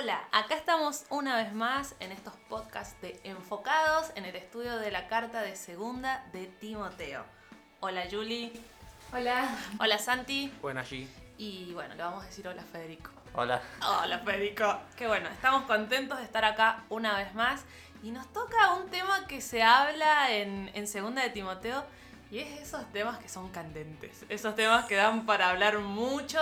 Hola, acá estamos una vez más en estos podcasts de Enfocados en el estudio de la carta de segunda de Timoteo. Hola Julie. Hola. Hola Santi. Buena allí. Y bueno, le vamos a decir hola Federico. Hola. Hola Federico. Qué bueno, estamos contentos de estar acá una vez más. Y nos toca un tema que se habla en, en segunda de Timoteo. Y es esos temas que son candentes. Esos temas que dan para hablar mucho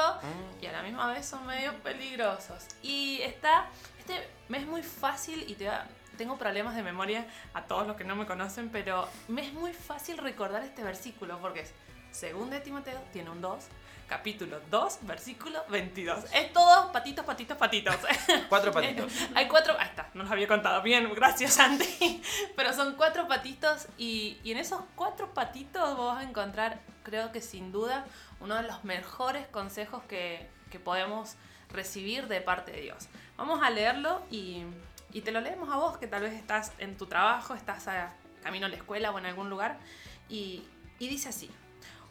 y a la misma vez son medio peligrosos. Y está. Este me es muy fácil y te va- tengo problemas de memoria a todos los que no me conocen, pero me es muy fácil recordar este versículo porque es segunda de Timoteo, tiene un 2, capítulo 2, versículo 22. Es todo patitos, patitos, patitos. Cuatro patitos. Hay cuatro. Ahí está, no los había contado. Bien, gracias, Santi. Pero son cuatro patitos y, y en esos cuatro patitos vos vas a encontrar, creo que sin duda, uno de los mejores consejos que, que podemos recibir de parte de Dios. Vamos a leerlo y, y te lo leemos a vos, que tal vez estás en tu trabajo, estás a camino a la escuela o en algún lugar. Y, y dice así.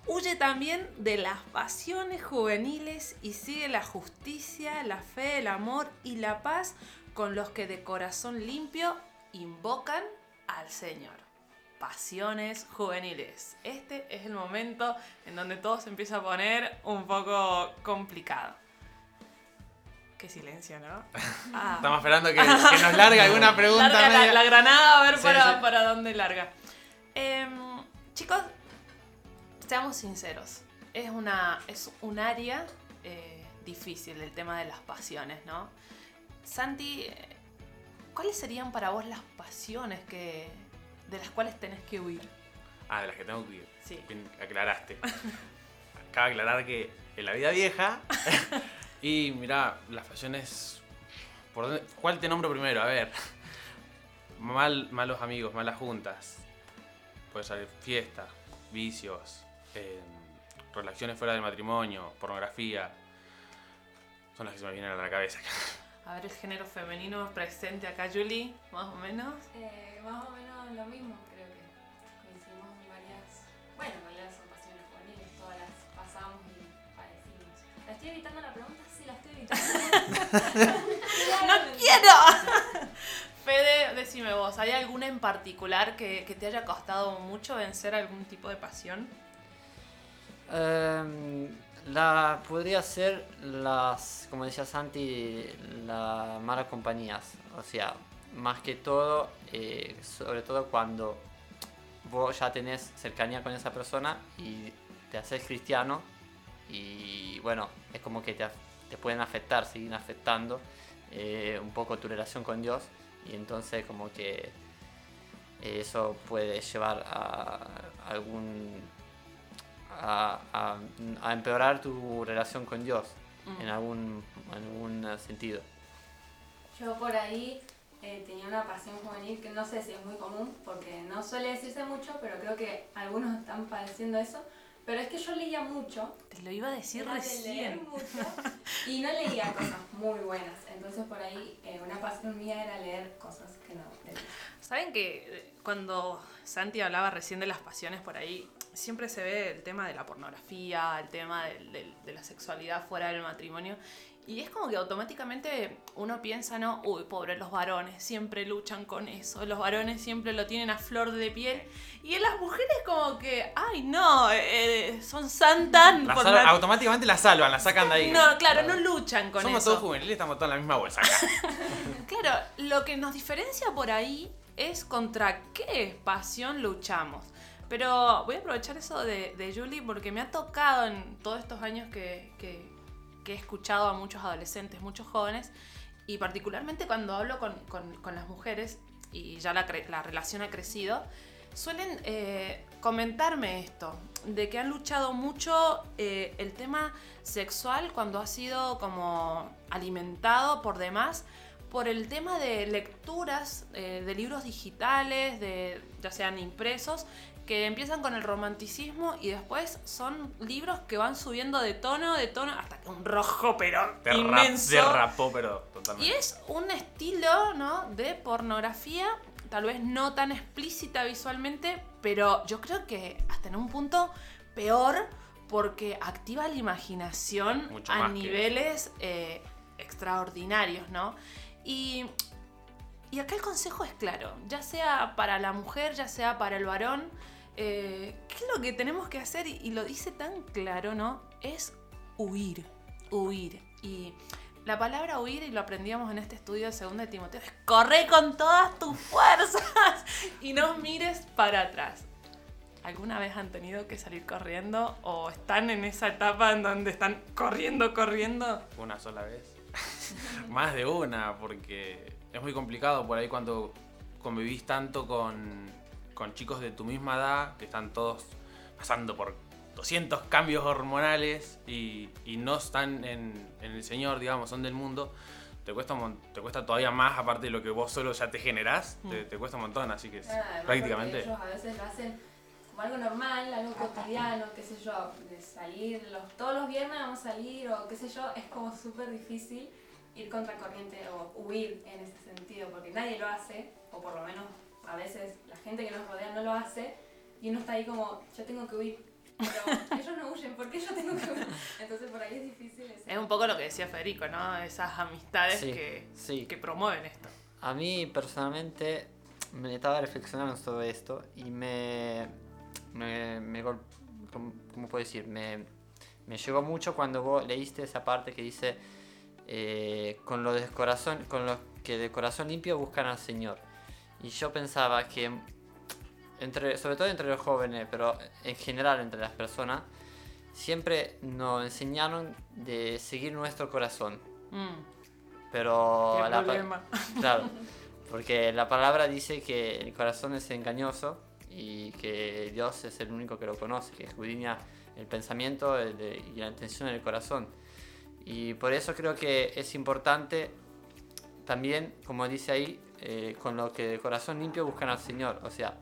Huye también de las pasiones juveniles y sigue la justicia, la fe, el amor y la paz con los que de corazón limpio invocan al Señor. Pasiones juveniles. Este es el momento en donde todo se empieza a poner un poco complicado. Qué silencio, ¿no? Ah. Estamos esperando que, que nos largue alguna pregunta. Larga la, granada a ver Sí, para, sí. para dónde larga. Em, chicos, seamos sinceros. Es, una, es un área eh, difícil el tema de las pasiones, ¿no? Santi, eh, ¿cuáles serían para vos las pasiones que, de las cuales tenés que huir? Ah, de las que tengo que ir. Sí. Bien, aclaraste. Acaba de aclarar que en la vida vieja. y mirá, las pasiones. ¿por dónde- ¿Cuál te nombro primero? A ver. Mal, malos amigos, malas juntas. Puede ser fiesta, vicios, eh, relaciones fuera del matrimonio, pornografía. Son las que se me vienen a la cabeza. A ver el género femenino presente acá, Julie, más o menos. Eh, más o menos lo mismo, creo que coincidimos en varias. Bueno, en realidad son pasiones juveniles, todas las pasamos y padecimos. ¿La estoy evitando la pregunta? Sí, la estoy evitando. ¡No quiero! Fede, decime vos, ¿hay alguna en particular que, que te haya costado mucho vencer algún tipo de pasión? Em, la podría ser las, como decía Santi, las malas compañías. O sea, más que todo, eh, sobre todo cuando vos ya tenés cercanía con esa persona y te haces cristiano y bueno, es como que te, te pueden afectar, siguen afectando eh, un poco tu relación con Dios y entonces como que eh, eso puede llevar a algún a, a- a empeorar tu relación con Dios Mm. en algún, en algún eh, sentido. Yo por ahí eh, tenía una pasión juvenil que no sé si es muy común, porque no suele decirse mucho, pero creo que algunos están padeciendo eso. Pero es que yo leía mucho Te lo iba a decir Era de leer recién. mucho y no leía cosas muy buenas. Entonces por ahí eh, una pasión mía era leer cosas que no leía. ¿Saben que eh, cuando Santi hablaba recién de las pasiones por ahí, siempre se ve el tema de la pornografía, el tema del- del- de la sexualidad fuera del matrimonio? Y es como que automáticamente uno piensa, no, uy, pobre, los varones siempre luchan con eso, los varones siempre lo tienen a flor de piel. Y en las mujeres como que, ay, no, eh, son santas. La automáticamente la salvan, la sacan de ahí. No, claro, no luchan con Somos eso. todos juveniles, estamos todos en la misma bolsa acá. Claro, lo que nos diferencia por ahí es contra qué pasión luchamos. Pero voy a aprovechar eso de, de Julie porque me ha tocado en todos estos años que, que- que he escuchado a muchos adolescentes, muchos jóvenes, y particularmente cuando hablo con, las mujeres y ya la relación ha crecido, suelen eh, comentarme esto, de que han luchado mucho eh, el tema sexual cuando ha sido como alimentado por demás por el tema de lecturas eh, de libros digitales, de, ya sean impresos, que empiezan con el romanticismo y después son libros que van subiendo de tono, de tono, hasta que un rojo pero Derra- inmenso. derrapó, pero Y totalmente. es un estilo, ¿no? De pornografía, tal vez no tan explícita visualmente, pero yo creo que hasta en un punto peor porque activa la imaginación Mucho a que- niveles eh, extraordinarios, ¿no? Y, y acá el consejo es claro, ya sea para la mujer, ya sea para el varón, eh, ¿qué es lo que tenemos que hacer? Y, lo dice tan claro, ¿no? Es huir, huir. Y la palabra huir, y lo aprendíamos en este estudio de 2 de Timoteo, es corre con todas tus fuerzas y no mires para atrás. ¿Alguna vez han tenido que salir corriendo o están en esa etapa en donde están corriendo, corriendo? Una sola vez. Más de una, porque es muy complicado por ahí cuando convivís tanto con, con chicos de tu misma edad, que están todos pasando por 200 cambios hormonales y, y no están en, en el Señor, digamos, son del mundo. Te cuesta, te cuesta todavía más, aparte de lo que vos solo ya te generás, te, Mm. te cuesta un montón, así que prácticamente... Ellos a veces lo hacen como algo normal, algo cotidiano, qué sé yo, de salir los, todos los viernes vamos a salir o qué sé yo, es como súper difícil ir contra corriente o huir en ese sentido, porque nadie lo hace, o por lo menos a veces la gente que nos rodea no lo hace, y uno está ahí como, yo tengo que huir. Pero ellos no huyen, ¿por qué yo tengo que huir? Entonces por ahí es difícil eso. Es un poco lo que decía Federico, ¿no? Esas amistades Sí, que, sí. que promueven esto. A mí personalmente me estaba reflexionando sobre esto y me, me, me gol- ¿cómo, cómo puedo decir? Me, me llegó mucho cuando vos leíste esa parte que dice eh, con los de corazón, con los que de corazón limpio buscan al Señor. Y yo pensaba que entre, sobre todo entre los jóvenes, pero en general entre las personas, siempre nos enseñaron de seguir nuestro corazón. Mm, Pero qué la problema. Claro, porque la palabra dice que el corazón es engañoso y que Dios es el único que lo conoce, que escudriña el pensamiento el de- y la intención del corazón. Y por eso creo que es importante también, como dice ahí, eh, con lo que de corazón limpio buscan al Señor. O sea,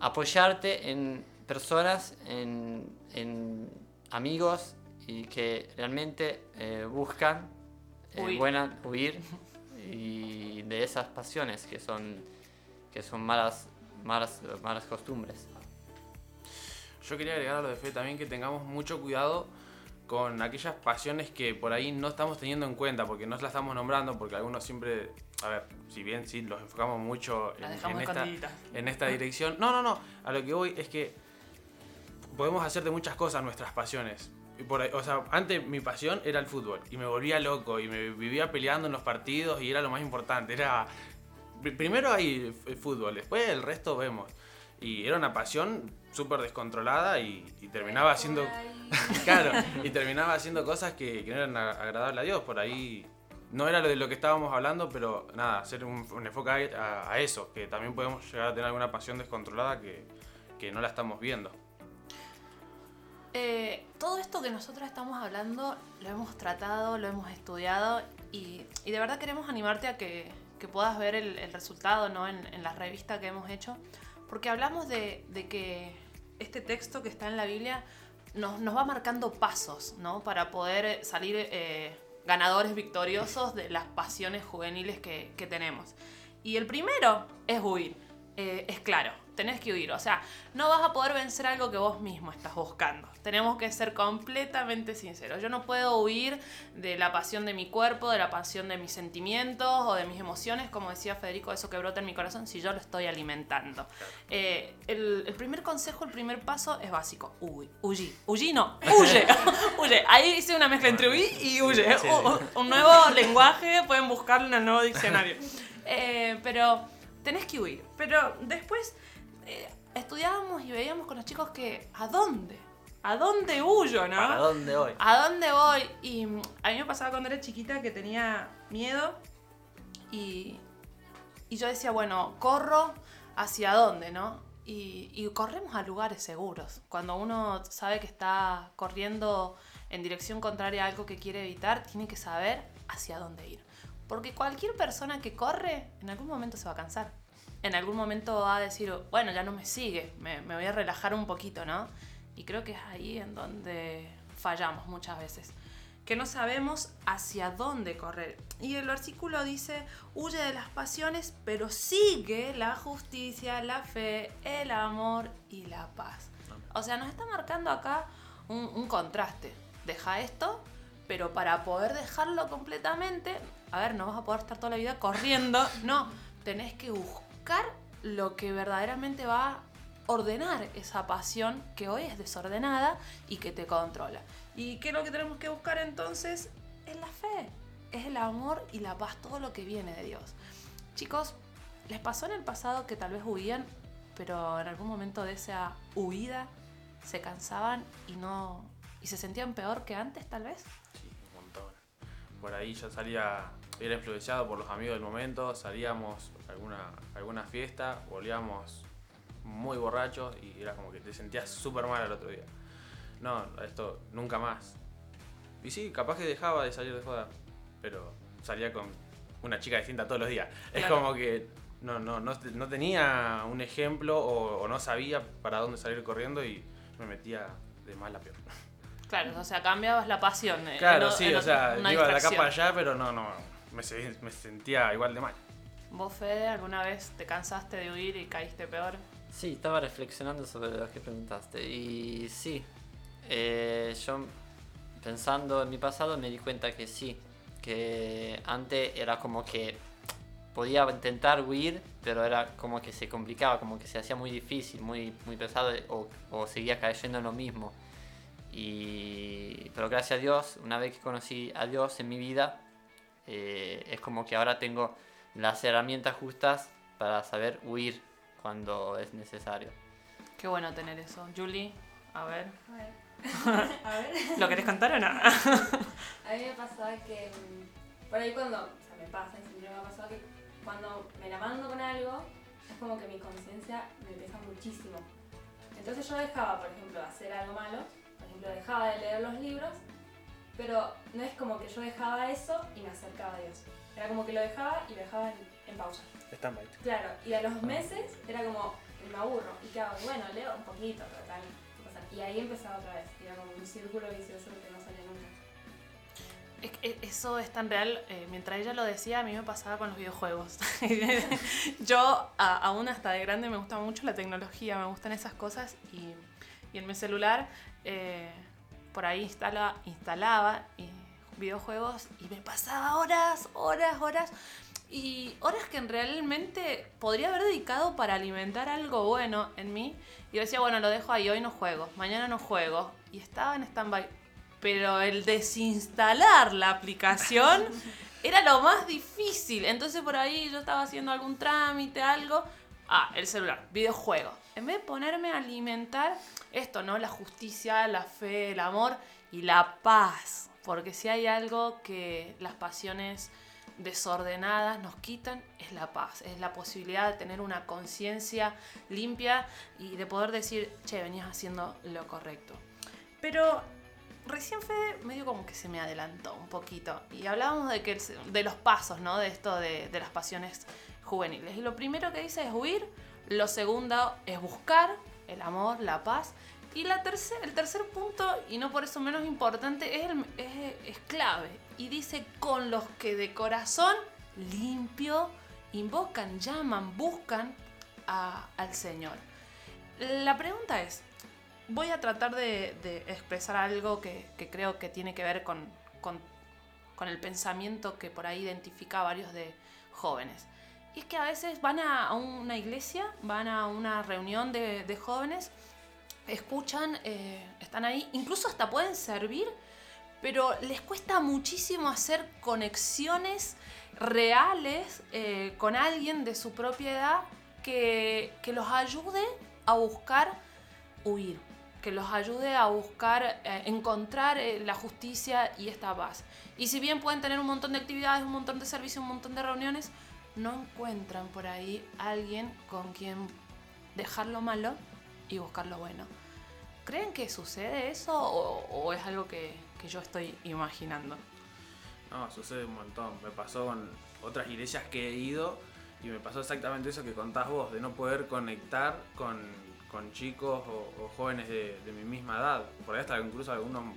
apoyarte en personas, en, en amigos y que realmente eh, buscan eh, Huir. buena, huir y de esas pasiones que son, que son malas, malas, malas costumbres. Yo quería agregar a lo de fe también que tengamos mucho cuidado con aquellas pasiones que por ahí no estamos teniendo en cuenta, porque no las estamos nombrando, porque algunos siempre, a ver, si bien sí los enfocamos mucho en, esta, en esta dirección. No, no, no, a lo que voy es que podemos hacer de muchas cosas nuestras pasiones. Y por ahí- o sea, antes mi pasión era el fútbol y me volvía loco y me vivía peleando en los partidos y era lo más importante. Era pri- primero el fútbol, después el resto vemos. Y era una pasión súper descontrolada y, y terminaba haciendo claro, y terminaba haciendo cosas que, que no eran agradables a Dios. Por ahí no era lo de lo que estábamos hablando, pero nada, hacer un, un enfoque a, a- a eso, que también podemos llegar a tener alguna pasión descontrolada que, que no la estamos viendo. Eh, todo esto que nosotros estamos hablando lo hemos tratado, lo hemos estudiado y, y de verdad queremos animarte a que, que puedas ver el, el resultado ¿no? en, en la revista que hemos hecho, porque hablamos de, que este texto que está en la Biblia nos, va marcando pasos ¿no? para poder salir eh, ganadores victoriosos de las pasiones juveniles que, que tenemos. Y el primero es huir, Eh, es claro, tenés que huir, o sea, no vas a poder vencer algo que vos mismo estás buscando. Tenemos que ser completamente sinceros. Yo no puedo huir de la pasión de mi cuerpo, de la pasión de mis sentimientos o de mis emociones, como decía Federico, eso que brota en mi corazón, si yo lo estoy alimentando. Eh, el, el primer consejo, el primer paso es básico. Huye, huye, huye no, huye, huye. Ahí hice una mezcla entre huir y huye. Un nuevo lenguaje, pueden buscarlo en el nuevo diccionario. Eh, pero tenés que huir. Pero después eh, estudiábamos y veíamos con los chicos que ¿a dónde? ¿A dónde huyo, no? ¿Para dónde voy? ¿A dónde voy? Y mm, a mí me pasaba cuando era chiquita que tenía miedo y, y yo decía, bueno, corro hacia dónde, ¿no? Y, y corremos a lugares seguros. Cuando uno sabe que está corriendo en dirección contraria a algo que quiere evitar, tiene que saber hacia dónde ir. Porque cualquier persona que corre, en algún momento se va a cansar. En algún momento va a decir, bueno, ya no me sigue, me, voy a relajar un poquito, ¿no? Y creo que es ahí en donde fallamos muchas veces. Que no sabemos hacia dónde correr. Y el versículo dice, huye de las pasiones, pero sigue la justicia, la fe, el amor y la paz. O sea, nos está marcando acá un, contraste. Deja esto, pero para poder dejarlo completamente, a ver, no vas a poder estar toda la vida corriendo, no, tenés que lo que verdaderamente va a ordenar esa pasión que hoy es desordenada y que te controla. ¿Y qué es lo que tenemos que buscar entonces? Es la fe, es el amor y la paz, todo lo que viene de Dios. Chicos, ¿les pasó en el pasado que tal vez huían, pero en algún momento de esa huida se cansaban y no y se sentían peor que antes tal vez? Sí, un montón. Por ahí ya salía, era influenciado por los amigos del momento, salíamos a alguna, a alguna fiesta, volvíamos muy borrachos y era como que te sentías súper mal al otro día. No, esto nunca más. Y sí, capaz que dejaba de salir de joda, pero salía con una chica distinta todos los días. Es como que no, no, no, no tenía un ejemplo o, o no sabía para dónde salir corriendo y me metía de mal a peor. Claro, o sea, cambiabas la pasión. eh, Claro, sí, o sea, iba de acá para allá, pero no, no, me, me sentía igual de mal. ¿Vos, Fede, alguna vez te cansaste de huir y caíste peor? Sí, estaba reflexionando sobre lo que preguntaste. Y sí, eh, yo pensando en mi pasado me di cuenta que sí, que antes era como que podía intentar huir, pero era como que se complicaba, como que se hacía muy difícil, muy, muy pesado o, o seguía cayendo en lo mismo. Y, pero gracias a Dios, una vez que conocí a Dios en mi vida, eh, es como que ahora tengo las herramientas justas para saber huir cuando es necesario. Qué bueno tener eso. Julie, a ver. A ver. A ver. ¿Lo querés contar o no? A mí me pasaba que mm, por ahí cuando, o sea, me pasa, y siempre me ha pasado que cuando me la mando con algo, es como que mi conciencia me pesa muchísimo. Entonces yo dejaba, por ejemplo, de hacer algo malo, por ejemplo, dejaba de leer los libros, pero no es como que yo dejaba eso y me acercaba a Dios. Era como que lo dejaba y lo dejaba en, en pausa. Está mal. Claro, y a los meses era como, me aburro. ¿Y qué hago? Bueno, leo un poquito, total. pasa nada. Y ahí empezaba otra vez. Y era como un círculo vicioso que no salía nunca. Es que eso es tan real. eh, mientras ella lo decía, a mí me pasaba con los videojuegos. Yo, a- aún hasta de grande, me gusta mucho la tecnología, me gustan esas cosas. Y, y en mi celular, eh, por ahí instala, instalaba eh, videojuegos y me pasaba horas, horas, horas. Y horas que realmente podría haber dedicado para alimentar algo bueno en mí. Y yo decía, bueno, lo dejo ahí, hoy no juego, mañana no juego. Y estaba en stand-by. Pero el desinstalar la aplicación era lo más difícil. Entonces por ahí yo estaba haciendo algún trámite, algo. Ah, el celular, videojuego. En vez de ponerme a alimentar esto, ¿no? La justicia, la fe, el amor y la paz. Porque si hay algo que las pasiones desordenadas nos quitan, es la paz. Es la posibilidad de tener una conciencia limpia y de poder decir, che, venías haciendo lo correcto. Pero recién Fede medio como que se me adelantó un poquito. Y hablábamos de, que de los pasos, ¿no? De esto de, de las pasiones juveniles. Y lo primero que dice es huir. Lo segundo es buscar el amor, la paz. Y la tercer, el tercer punto, y no por eso menos importante, es, es- clave. Y dice, con los que de corazón limpio invocan, llaman, buscan al Señor. La pregunta es, voy a tratar de, expresar algo que, que creo que tiene que ver con, con- con el pensamiento que por ahí identifica a varios de jóvenes. Es que a veces van a, una iglesia, van a una reunión de, jóvenes, escuchan, eh, están ahí, incluso hasta pueden servir, pero les cuesta muchísimo hacer conexiones reales eh, con alguien de su propia edad que, que los ayude a buscar huir, que los ayude a buscar eh, encontrar la justicia y esta paz. Y si bien pueden tener un montón de actividades, un montón de servicios, un montón de reuniones, no encuentran por ahí alguien con quien dejar lo malo y buscar lo bueno. ¿Creen que sucede eso o, es algo que, yo estoy imaginando? No, sucede un montón. Me pasó con otras iglesias que he ido y me pasó exactamente eso que contás vos, de no poder conectar con, chicos o, jóvenes de, mi misma edad. Por ahí hasta incluso alguno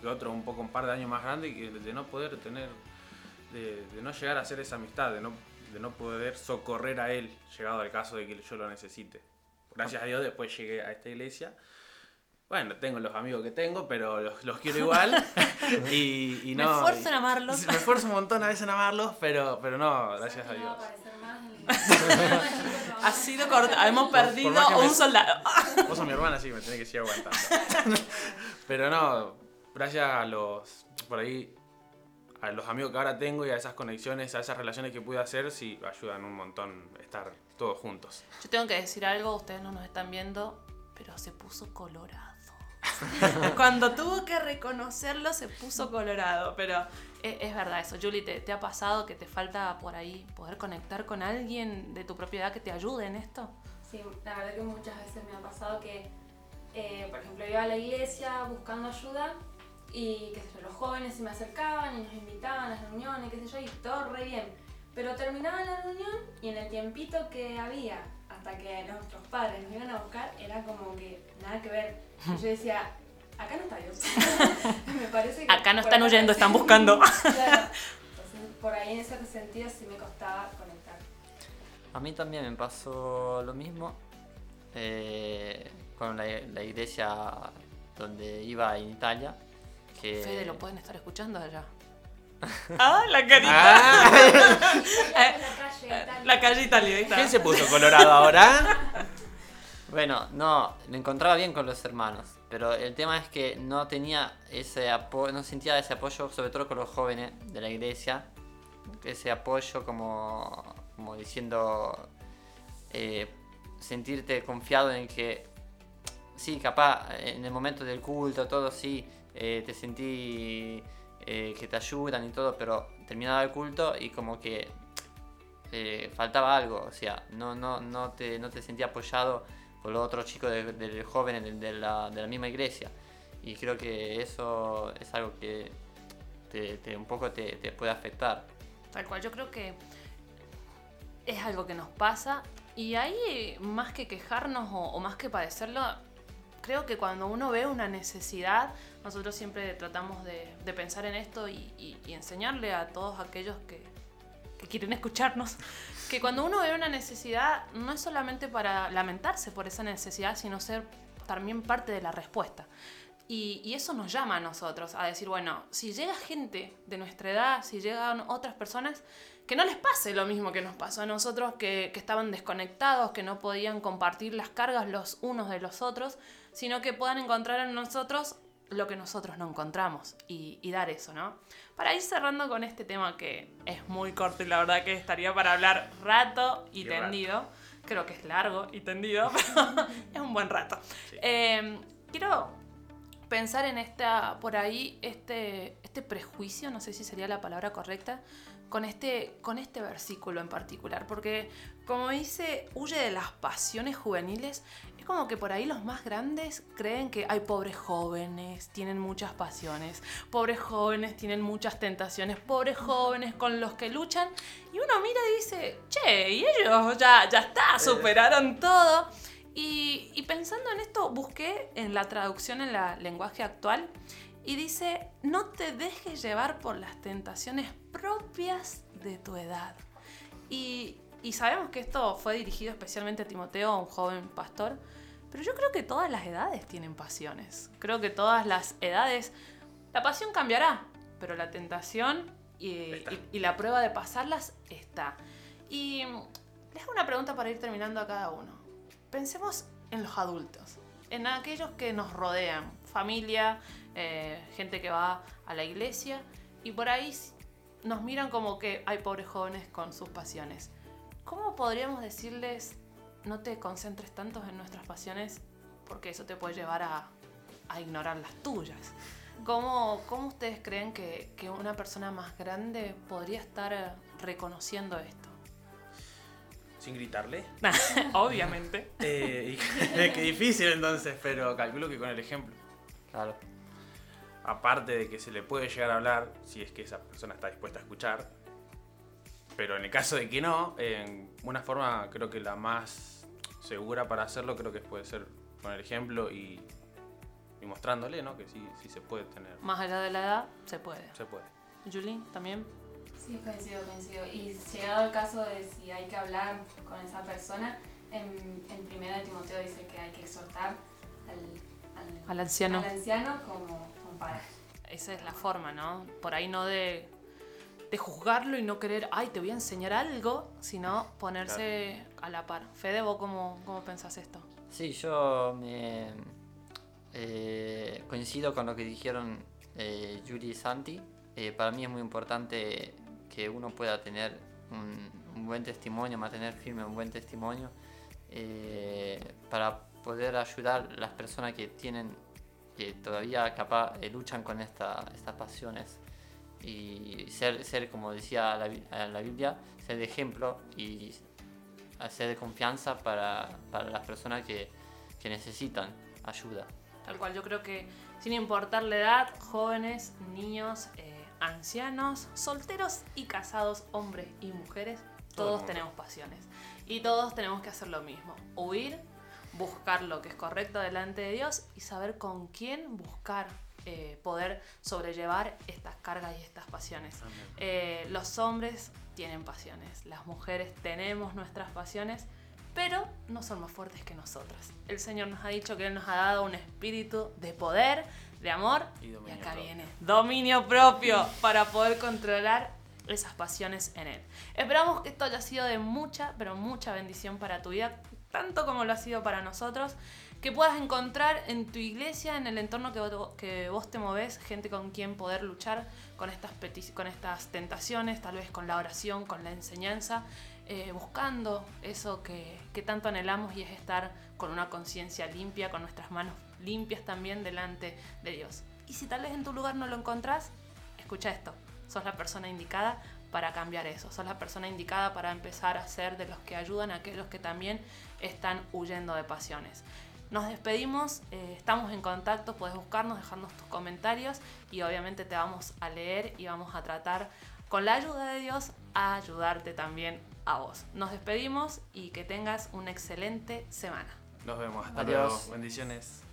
que otro un poco un par de años más grande y de no poder tener, de, de no llegar a hacer esa amistad, de no, de no poder socorrer a él, llegado al caso de que yo lo necesite. Gracias a Dios después llegué a esta iglesia Bueno, tengo los amigos que tengo, pero los, los quiero igual. y, y Me no. esfuerzo en amarlos. Me esfuerzo un montón a veces en amarlos, pero, pero no, gracias a ¿Sabes que no Dios. Ha sido cortado. Hemos Por- por perdido que me- un soldado. Vos sos mi hermana, sí, me tenés que seguir aguantando. Pero no, gracias a los, por ahí, a los amigos que ahora tengo y a esas conexiones, a esas relaciones que pude hacer, sí ayudan un montón estar todos juntos. Yo tengo que decir algo, ustedes no nos están viendo, pero se puso colorado. Cuando tuvo que reconocerlo, se puso colorado. Pero es, es verdad eso. Julie, ¿te, te ha pasado que te falta por ahí poder conectar con alguien de tu propiedad que te ayude en esto? Sí, la verdad que muchas veces me ha pasado que, eh, por ejemplo, iba a la iglesia buscando ayuda y qué sé yo, los jóvenes se me acercaban y nos invitaban a las reuniones, qué sé yo, y todo re bien. Pero terminaba la reunión y en el tiempito que había hasta que nuestros padres nos iban a buscar era como que nada que ver. Y yo decía, acá no está Dios. me parece que Acá no están acá- huyendo, están buscando. Claro. Entonces, por ahí en ese sentido sí me costaba conectar. A mí también me pasó lo mismo eh, con la, la iglesia donde iba en Italia. Que Fede, lo pueden estar escuchando allá. Ah, la carita. Ah, La calle, Italia. La calle italiana. ¿Quién se puso colorado ahora? Bueno, no, me encontraba bien con los hermanos, pero el tema es que no tenía ese apoyo, no sentía ese apoyo, sobre todo con los jóvenes de la iglesia, ese apoyo como, como diciendo, eh, sentirte confiado en que, sí, capaz, en el momento del culto, todo, sí, eh, te sentí eh, que te ayudan y todo, pero terminaba el culto y como que eh, faltaba algo, o sea, no, no, no, te, no te sentía apoyado por los otros chicos de, de jóvenes de, de la, de la misma iglesia. Y creo que eso es algo que te, te- un poco te, te puede afectar. Tal cual, yo creo que es algo que nos pasa y ahí más que quejarnos o, o más que padecerlo, creo que cuando uno ve una necesidad, nosotros siempre tratamos de, de pensar en esto y, y- y enseñarle a todos aquellos que, que quieren escucharnos, que cuando uno ve una necesidad no es solamente para lamentarse por esa necesidad, sino ser también parte de la respuesta. Y, y eso nos llama a nosotros a decir, bueno, si llega gente de nuestra edad, si llegan otras personas, que no les pase lo mismo que nos pasó a nosotros, que, que estaban desconectados, que no podían compartir las cargas los unos de los otros, sino que puedan encontrar en nosotros lo que nosotros no encontramos y, y dar eso, ¿no? Para ir cerrando con este tema que es muy corto y la verdad que estaría para hablar rato y, Y rato. tendido. Creo que es largo y tendido, pero es un buen rato. Sí. Eh, quiero pensar en esta, por ahí, este, este prejuicio, no sé si sería la palabra correcta, con este, con este versículo en particular. Porque, como dice, huye de las pasiones juveniles, es como que por ahí los más grandes creen que hay pobres jóvenes, tienen muchas pasiones, pobres jóvenes tienen muchas tentaciones, pobres jóvenes con los que luchan. Y uno mira y dice, che, y ellos ya, ya está, superaron todo. Y, y pensando en esto, busqué en la traducción en la lenguaje actual y dice, no te dejes llevar por las tentaciones propias de tu edad. Y, y sabemos que esto fue dirigido especialmente a Timoteo, un joven pastor, pero yo creo que todas las edades tienen pasiones. Creo que todas las edades, la pasión cambiará, pero la tentación y, Está. y- y la prueba de pasarlas está. Y les hago una pregunta para ir terminando a cada uno. Pensemos en los adultos, en aquellos que nos rodean, familia, eh, gente que va a la iglesia, y por ahí nos miran como que hay pobres jóvenes con sus pasiones. ¿Cómo podríamos decirles, no te concentres tanto en nuestras pasiones, porque eso te puede llevar a, a ignorar las tuyas? ¿Cómo, cómo ustedes creen que, que una persona más grande podría estar eh, reconociendo esto? Sin gritarle. Obviamente. Eh, y- qué difícil entonces, pero calculo que con el ejemplo. Claro. Aparte de que se le puede llegar a hablar, si es que esa persona está dispuesta a escuchar. Pero en el caso de que no, en una forma creo que la más segura para hacerlo creo que puede ser con el ejemplo y, y mostrándole, ¿no? Que sí, sí se puede tener. Más allá de la edad, se puede. Se puede. Julie, también. Sí, coincido, coincido. Y llegado el caso de si hay que hablar con esa persona, en, en primera de Timoteo dice que hay que exhortar al, al, Al anciano. al anciano como un padre. Esa es la forma, ¿no? Por ahí no de, de juzgarlo y no querer, ay, te voy a enseñar algo, sino ponerse a la par. Fede, ¿vos cómo, cómo pensás esto? Sí, yo me eh, coincido con lo que dijeron eh, Yuri y Santi. Eh, para mí es muy importante que uno pueda tener un, un buen testimonio, mantener firme un buen testimonio eh, para poder ayudar a las personas que tienen, que todavía capaz eh, luchan con esta- estas pasiones y ser, ser como decía la, la Biblia, ser de ejemplo y hacer de confianza para, para las personas que, que necesitan ayuda. Tal cual, yo creo que sin importar la edad, jóvenes, niños, eh, ancianos, solteros y casados, hombres y mujeres, Todo todos tenemos pasiones. Y todos tenemos que hacer lo mismo. Huir, buscar lo que es correcto delante de Dios y saber con quién buscar eh, poder sobrellevar estas cargas y estas pasiones. Eh, los hombres tienen pasiones, las mujeres tenemos nuestras pasiones, pero no son más fuertes que nosotras. El Señor nos ha dicho que Él nos ha dado un espíritu de poder, de amor, Y acá propio. viene dominio propio para poder controlar esas pasiones en Él. Esperamos que esto haya sido de mucha, pero mucha bendición para tu vida, tanto como lo ha sido para nosotros. Que puedas encontrar en tu iglesia, en el entorno que vos, te moves, gente con quien poder luchar con estas, con estas tentaciones, tal vez con la oración, con la enseñanza, eh, buscando eso que, que tanto anhelamos y es estar con una conciencia limpia, con nuestras manos limpias también delante de Dios. Y si tal vez en tu lugar no lo encontrás, escucha esto, sos la persona indicada para cambiar eso, sos la persona indicada para empezar a ser de los que ayudan a aquellos que también están huyendo de pasiones. Nos despedimos, eh, estamos en contacto, puedes buscarnos, dejarnos tus comentarios y obviamente te vamos a leer y vamos a tratar con la ayuda de Dios a ayudarte también a vos. Nos despedimos y que tengas una excelente semana. Nos vemos. Hasta Adiós. luego. Bendiciones.